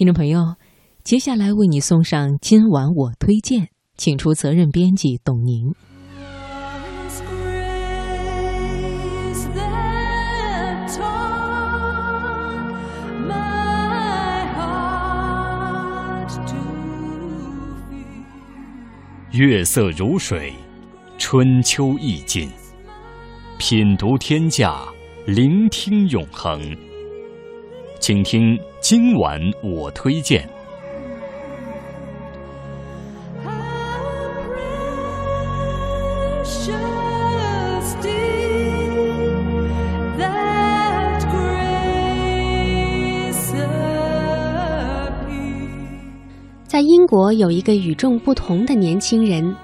听众朋友，接下来为你送上今晚我推荐，请出责任编辑董宁。月色如水，春秋意境，品读天下，聆听永恒。请听今晚我推荐。在英国有一个与众不同的年轻人，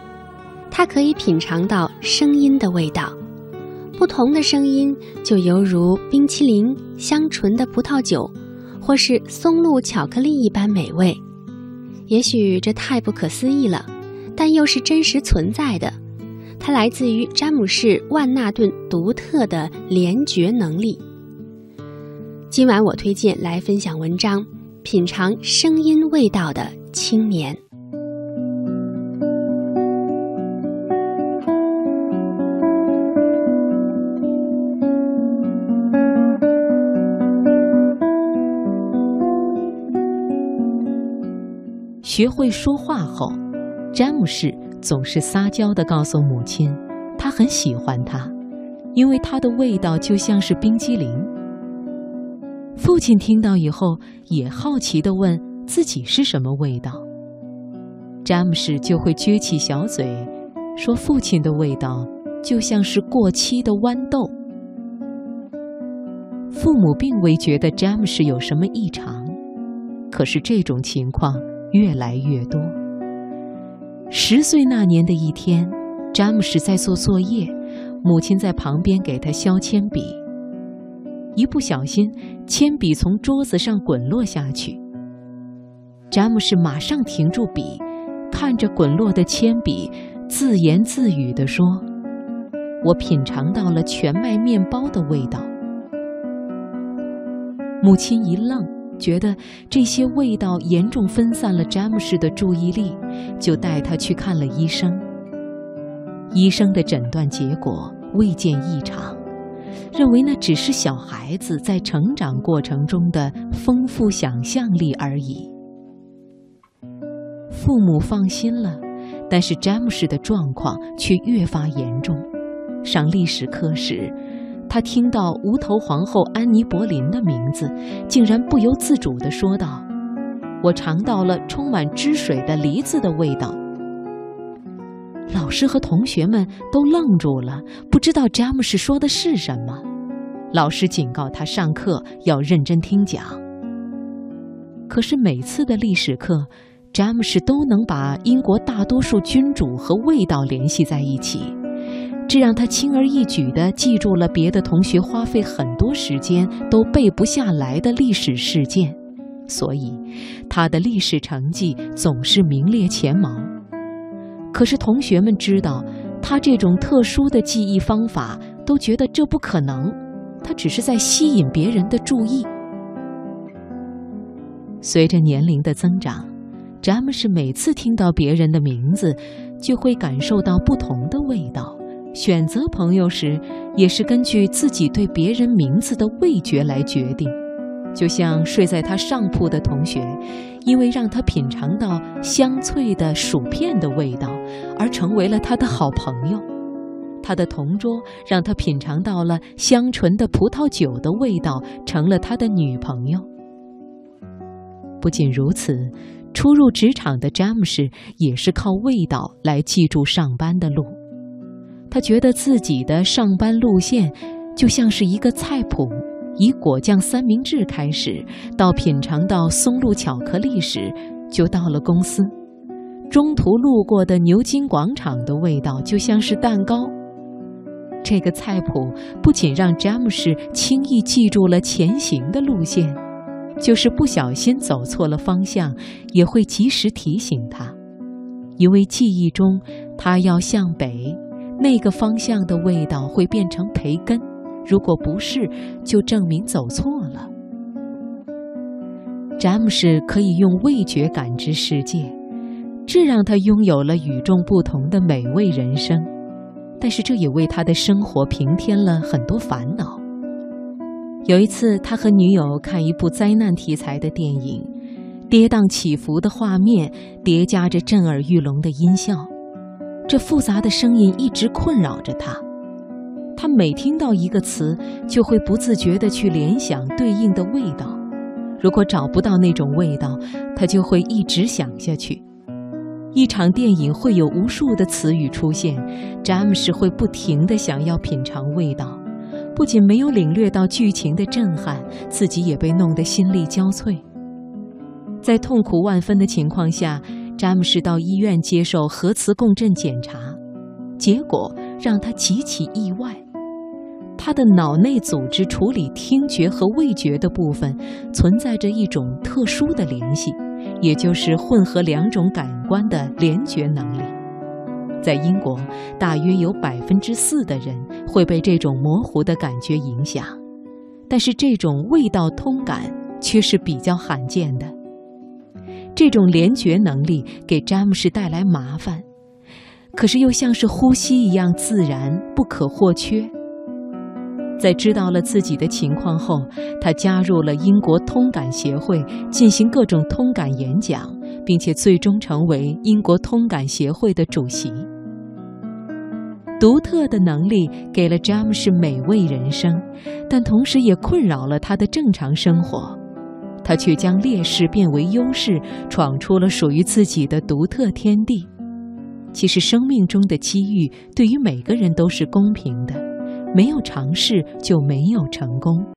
他可以品尝到声音的味道。不同的声音，就犹如冰淇淋、香醇的葡萄酒，或是松露巧克力一般美味。也许这太不可思议了，但又是真实存在的。它来自于詹姆士·万纳顿独特的联觉能力。今晚我推荐来分享文章：品尝声音味道的青年。学会说话后，詹姆士总是撒娇地告诉母亲，他很喜欢它，因为它的味道就像是冰激凌。父亲听到以后也好奇地问自己是什么味道，詹姆士就会撅起小嘴，说父亲的味道就像是过期的豌豆。父母并未觉得詹姆士有什么异常，可是这种情况。越来越多。十岁那年的一天，詹姆士在做作业，母亲在旁边给他削铅笔。一不小心，铅笔从桌子上滚落下去。詹姆士马上停住笔，看着滚落的铅笔，自言自语地说：“我品尝到了全麦面包的味道。”母亲一愣。觉得这些味道严重分散了詹姆士的注意力，就带他去看了医生。医生的诊断结果未见异常，认为那只是小孩子在成长过程中的丰富想象力而已。父母放心了，但是詹姆士的状况却越发严重。上历史课时。他听到无头皇后安妮·柏林的名字，竟然不由自主地说道：“我尝到了充满汁水的梨子的味道。”老师和同学们都愣住了，不知道詹姆士说的是什么。老师警告他上课要认真听讲。可是每次的历史课，詹姆士都能把英国大多数君主和味道联系在一起。这让他轻而易举地记住了别的同学花费很多时间都背不下来的历史事件，所以他的历史成绩总是名列前茅。可是同学们知道他这种特殊的记忆方法，都觉得这不可能，他只是在吸引别人的注意。随着年龄的增长，詹姆士每次听到别人的名字，就会感受到不同的味道。选择朋友时，也是根据自己对别人名字的味觉来决定。就像睡在他上铺的同学，因为让他品尝到香脆的薯片的味道，而成为了他的好朋友；他的同桌让他品尝到了香醇的葡萄酒的味道，成了他的女朋友。不仅如此，初入职场的詹姆士也是靠味道来记住上班的路。他觉得自己的上班路线就像是一个菜谱，以果酱三明治开始，到品尝到松露巧克力时，就到了公司。中途路过的牛津广场的味道就像是蛋糕。这个菜谱不仅让詹姆士轻易记住了前行的路线，就是不小心走错了方向，也会及时提醒他，因为记忆中他要向北。那个方向的味道会变成培根，如果不是，就证明走错了。詹姆士可以用味觉感知世界，这让他拥有了与众不同的美味人生。但是这也为他的生活平添了很多烦恼。有一次，他和女友看一部灾难题材的电影，跌宕起伏的画面叠加着震耳欲聋的音效，这复杂的声音一直困扰着他。他每听到一个词，就会不自觉地去联想对应的味道。如果找不到那种味道，他就会一直想下去。一场电影会有无数的词语出现，詹姆士会不停地想要品尝味道。不仅没有领略到剧情的震撼，自己也被弄得心力交瘁。在痛苦万分的情况下，詹姆士到医院接受核磁共振检查，结果让他极其意外：他的脑内组织处理听觉和味觉的部分存在着一种特殊的联系，也就是混合两种感官的联觉能力。在英国，大约有百分之四的人会被这种模糊的感觉影响，但是这种味道通感却是比较罕见的。这种联觉能力给詹姆士带来麻烦，可是又像是呼吸一样自然不可或缺。在知道了自己的情况后，他加入了英国通感协会，进行各种通感演讲，并且最终成为英国通感协会的主席。独特的能力给了詹姆士美味人生，但同时也困扰了他的正常生活。他却将劣势变为优势，闯出了属于自己的独特天地。其实，生命中的机遇对于每个人都是公平的，没有尝试就没有成功。